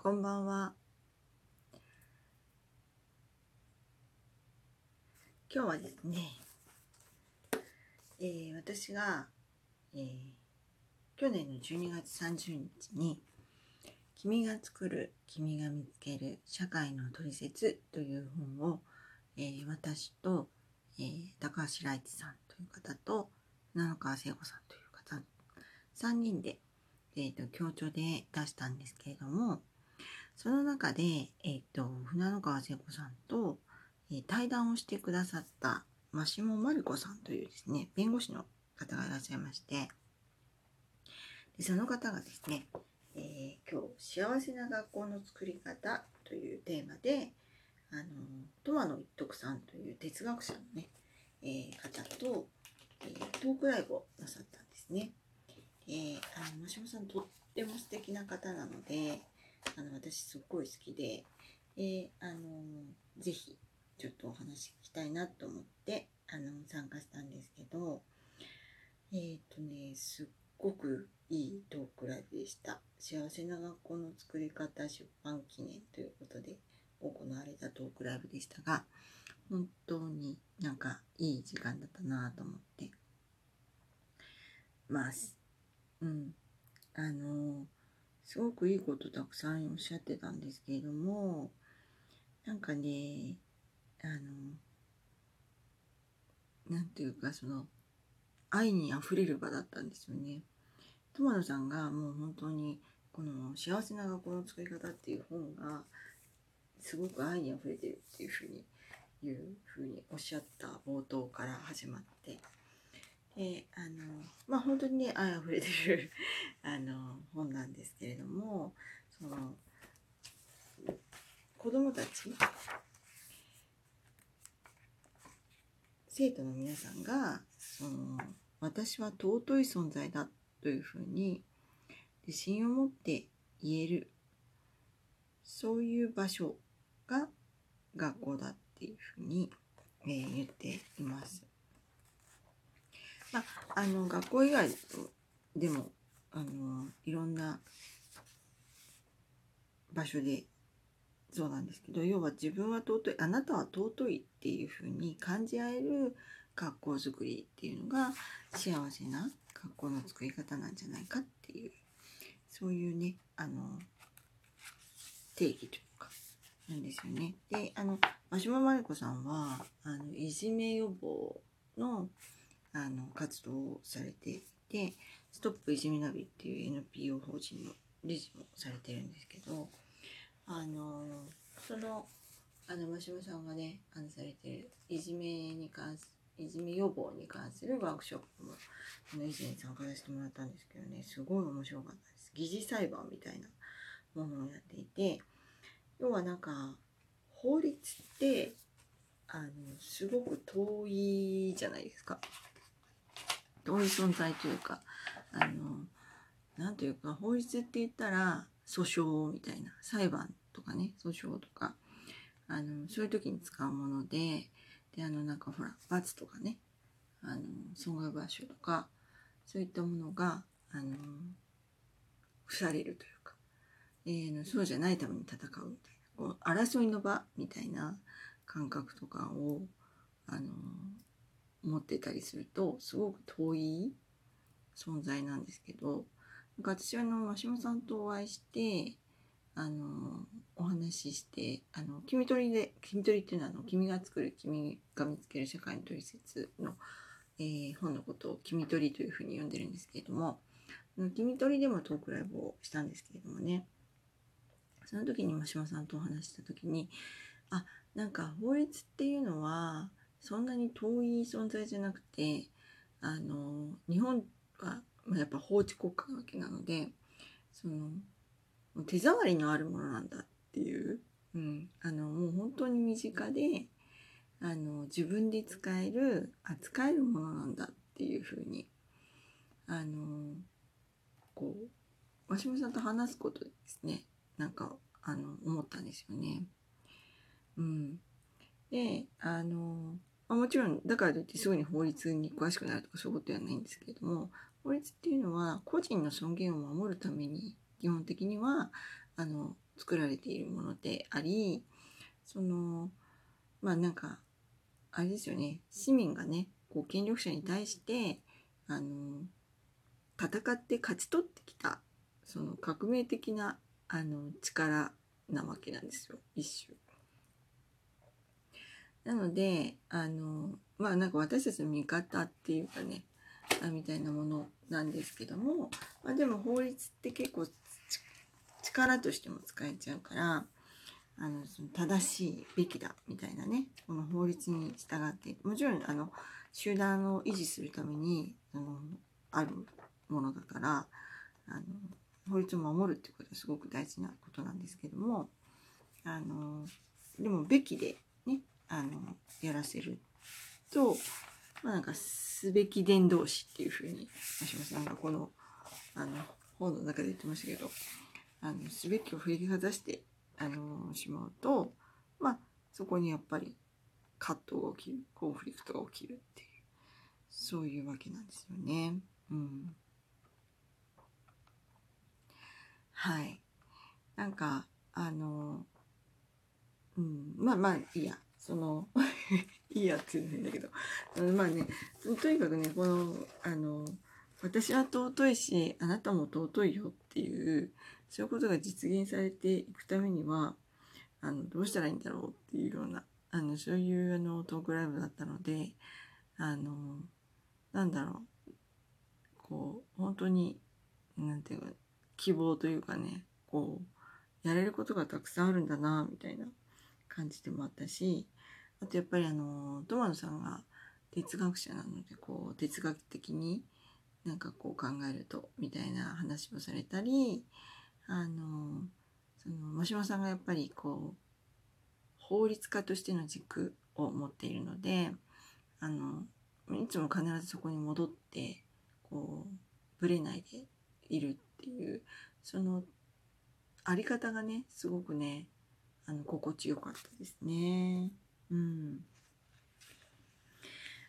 こんばんは。今日はですね、えー、私が、えー、去年の12月30日に、君が作る、君が見つける社会の取説という本を、えー、私と、えー、高橋来一さんという方と、七川聖子さんという方、3人で、えーと、協調で出したんですけれども、その中で、えっ、ー、と、船野川聖子さんと、えー、対談をしてくださったマシモマリコさんというですね、弁護士の方がいらっしゃいまして、でその方がですね、えー、今日、幸せな学校の作り方というテーマで、あの、トマの一徳さんという哲学者のね、えー、方と、えー、トークライブをなさったんですね。えー、あの、マシモさんとっても素敵な方なので、あの、私すっごい好きで、えー、あの、ぜひ、ちょっとお話聞きたいなと思って、あの、参加したんですけど、えっ、ー、とね、すっごくいいトークライブでした。幸せな学校の作り方出版記念ということで行われたトークライブでしたが、本当になんかいい時間だったなと思って。ます。うん。あの、すごくいいことたくさんおっしゃってたんですけれども、なんかね、あの、なんていうかその、愛に溢れる場だったんですよね。友野さんがもう本当に、この幸せな学校の作り方っていう本が、すごく愛に溢れてるっていうふうに、いうふうにおっしゃった冒頭から始まって、えあのまあ本当にね愛あふれてる あの本なんですけれどもその子供たち生徒の皆さんがその私は尊い存在だというふうに自信を持って言えるそういう場所が学校だっていうふうに、えー、言っています。まあ、あの学校以外でもあのいろんな場所でそうなんですけど要は自分は尊いあなたは尊いっていうふうに感じ合える学校づくりっていうのが幸せな学校の作り方なんじゃないかっていうそういうねあの定義というかなんですよね。であの真島真理子さんはあのいじめ予防のあの活動をされていてストップいじめナビっていう NPO 法人の理事もされてるんですけどあのそのあの真島さんがねあのされてるいじめに関すいじめ予防に関するワークショップもあの以前参加させてもらったんですけどねすごい面白かったです。疑似裁判みたいなものをやっていて要はなんか法律ってあのすごく遠いじゃないですか。遠い存在というかあのなんというか法律って言ったら訴訟みたいな裁判とかね訴訟とかあのそういう時に使うものでであのなんかほら罰とかねあの損害賠償とかそういったものがあの付されるというか、えー、そうじゃないために戦うみたいなこう争いの場みたいな感覚とかをあの思ってたりするとすごく遠い存在なんですけど私はあの真島さんとお会いしてあのお話ししてあの君取りで君取りっていうのはあの君が作る君が見つける社会の取説の、えー、本のことを君取りというふうに呼んでるんですけれども君取りでもトークライブをしたんですけれどもね。その時に真島さんとお話した時にあなんか法律っていうのはそんなに遠い存在じゃなくてあの日本はやっぱ法治国家なわけなのでその手触りのあるものなんだっていう、うん、あのもう本当に身近であの自分で使える扱えるものなんだっていうふうにあのこう鷲島さんと話すことですねなんかあの思ったんですよね。うん、であのまあ、もちろんだからといってすぐに法律に詳しくなるとかそういうことではないんですけれども法律っていうのは個人の尊厳を守るために基本的にはあの作られているものでありそのまあなんかあれですよね市民がねこう権力者に対してあの戦って勝ち取ってきたその革命的なあの力なわけなんですよ一種。なのであのまあなんか私たちの味方っていうかねみたいなものなんですけども、まあ、でも法律って結構力としても使えちゃうからあのその正しいべきだみたいなねこの法律に従ってもちろんあの集団を維持するためにあのあるものだからあの法律を守るっていうことはすごく大事なことなんですけどもあのでもべきであのやらせると、まあ、なんかすべき伝道師っていうふうに橋本さんがこのあの本の中で言ってましたけどあのすべきを振りかざしてあのしまうとまあそこにやっぱり葛藤が起きるコンフリクトが起きるっていうそういうわけなんですよね。うん、はい。なんかあのうん。まあまあいいや。その いいやって言うんだけど。まあねとにかくねこのあの私は尊いしあなたも尊いよっていうそういうことが実現されていくためにはあのどうしたらいいんだろうっていうようなあのそういうあのトークライブだったのであのなんだろう。こう本当になんていうか希望というかねこうやれることがたくさんあるんだなみたいな感じでもあったしあとやっぱりあのトマノさんが哲学者なのでこう哲学的になんかこう考えるとみたいな話をされたりあのその真島さんがやっぱりこう法律家としての軸を持っているのであのいつも必ずそこに戻ってこうぶれないでいるっていうそのあり方がねすごくねあの心地よかったですね。うん。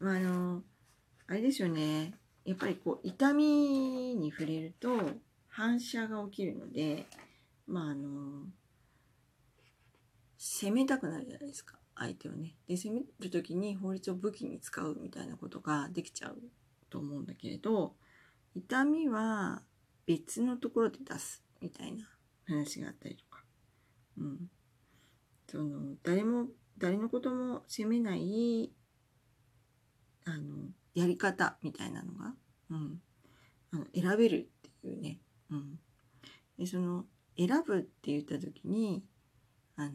まああのあれですよねやっぱりこう痛みに触れると反射が起きるのでまああの攻めたくなるじゃないですか相手をね。で攻める時に法律を武器に使うみたいなことができちゃうと思うんだけれど痛みは別のところで出すみたいな話があったりとか。うん。その誰も誰のことも責めないあのやり方みたいなのが、うん、あの選べるっていうね、うん、でその選ぶって言った時にあの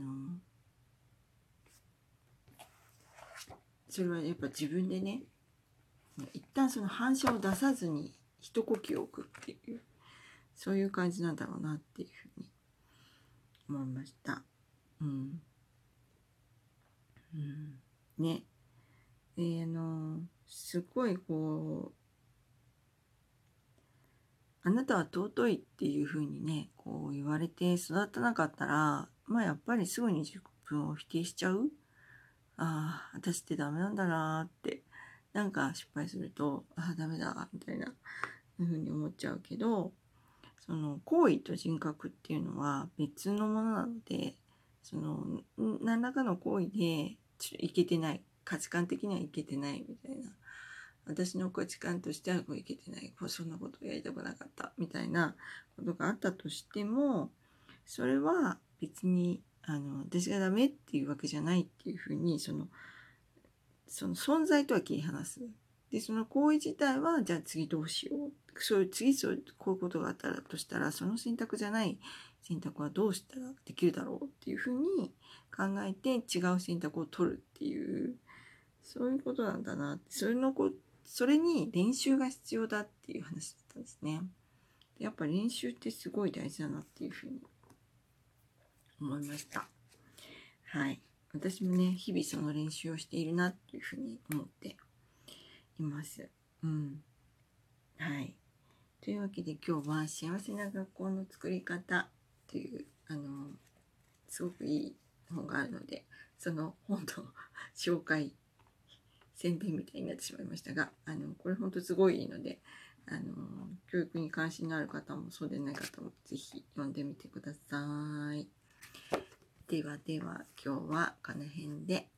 それはやっぱ自分でね一旦その反射を出さずに一呼吸を置くっていうそういう感じなんだろうなっていうふうに思いました。うん。ね。で、あの、すごいこう、あなたは尊いっていうふうにね、こう言われて育たなかったら、まあやっぱりすぐに自分を否定しちゃう。ああ、私ってダメなんだなって、なんか失敗すると、ああ、ダメだ、みたいな、ふうに思っちゃうけど、その行為と人格っていうのは別のものなので、その、何らかの行為で、いけてない、価値観的にはいけてないみたいな。私の価値観としてはこういけてない、そんなことやりたくなかったみたいなことがあったとしても、それは別にあの私がダメっていうわけじゃないっていうふうにそのその存在とは切り離す。でその行為自体はじゃあ次どうしようそういう次そうこういうことがあったらとしたらその選択じゃない選択はどうしたらできるだろうっていうふうに考えて違う選択を取るっていうそういうことなんだなそれのこそれに練習が必要だっていう話だったんですね。やっぱ練習ってすごい大事だなっていうふうに思いました。はい。私もね、日々その練習をしているなっていうふうに思っています。うん。はい。というわけで今日は幸せな学校の作り方という、あの、すごくいい本があるので、その本の 紹介、宣伝みたいになってしまいましたが、あの、これ本当すごいいいので、あの、教育に関心のある方もそうでない方もぜひ読んでみてください。ではでは今日はこの辺で。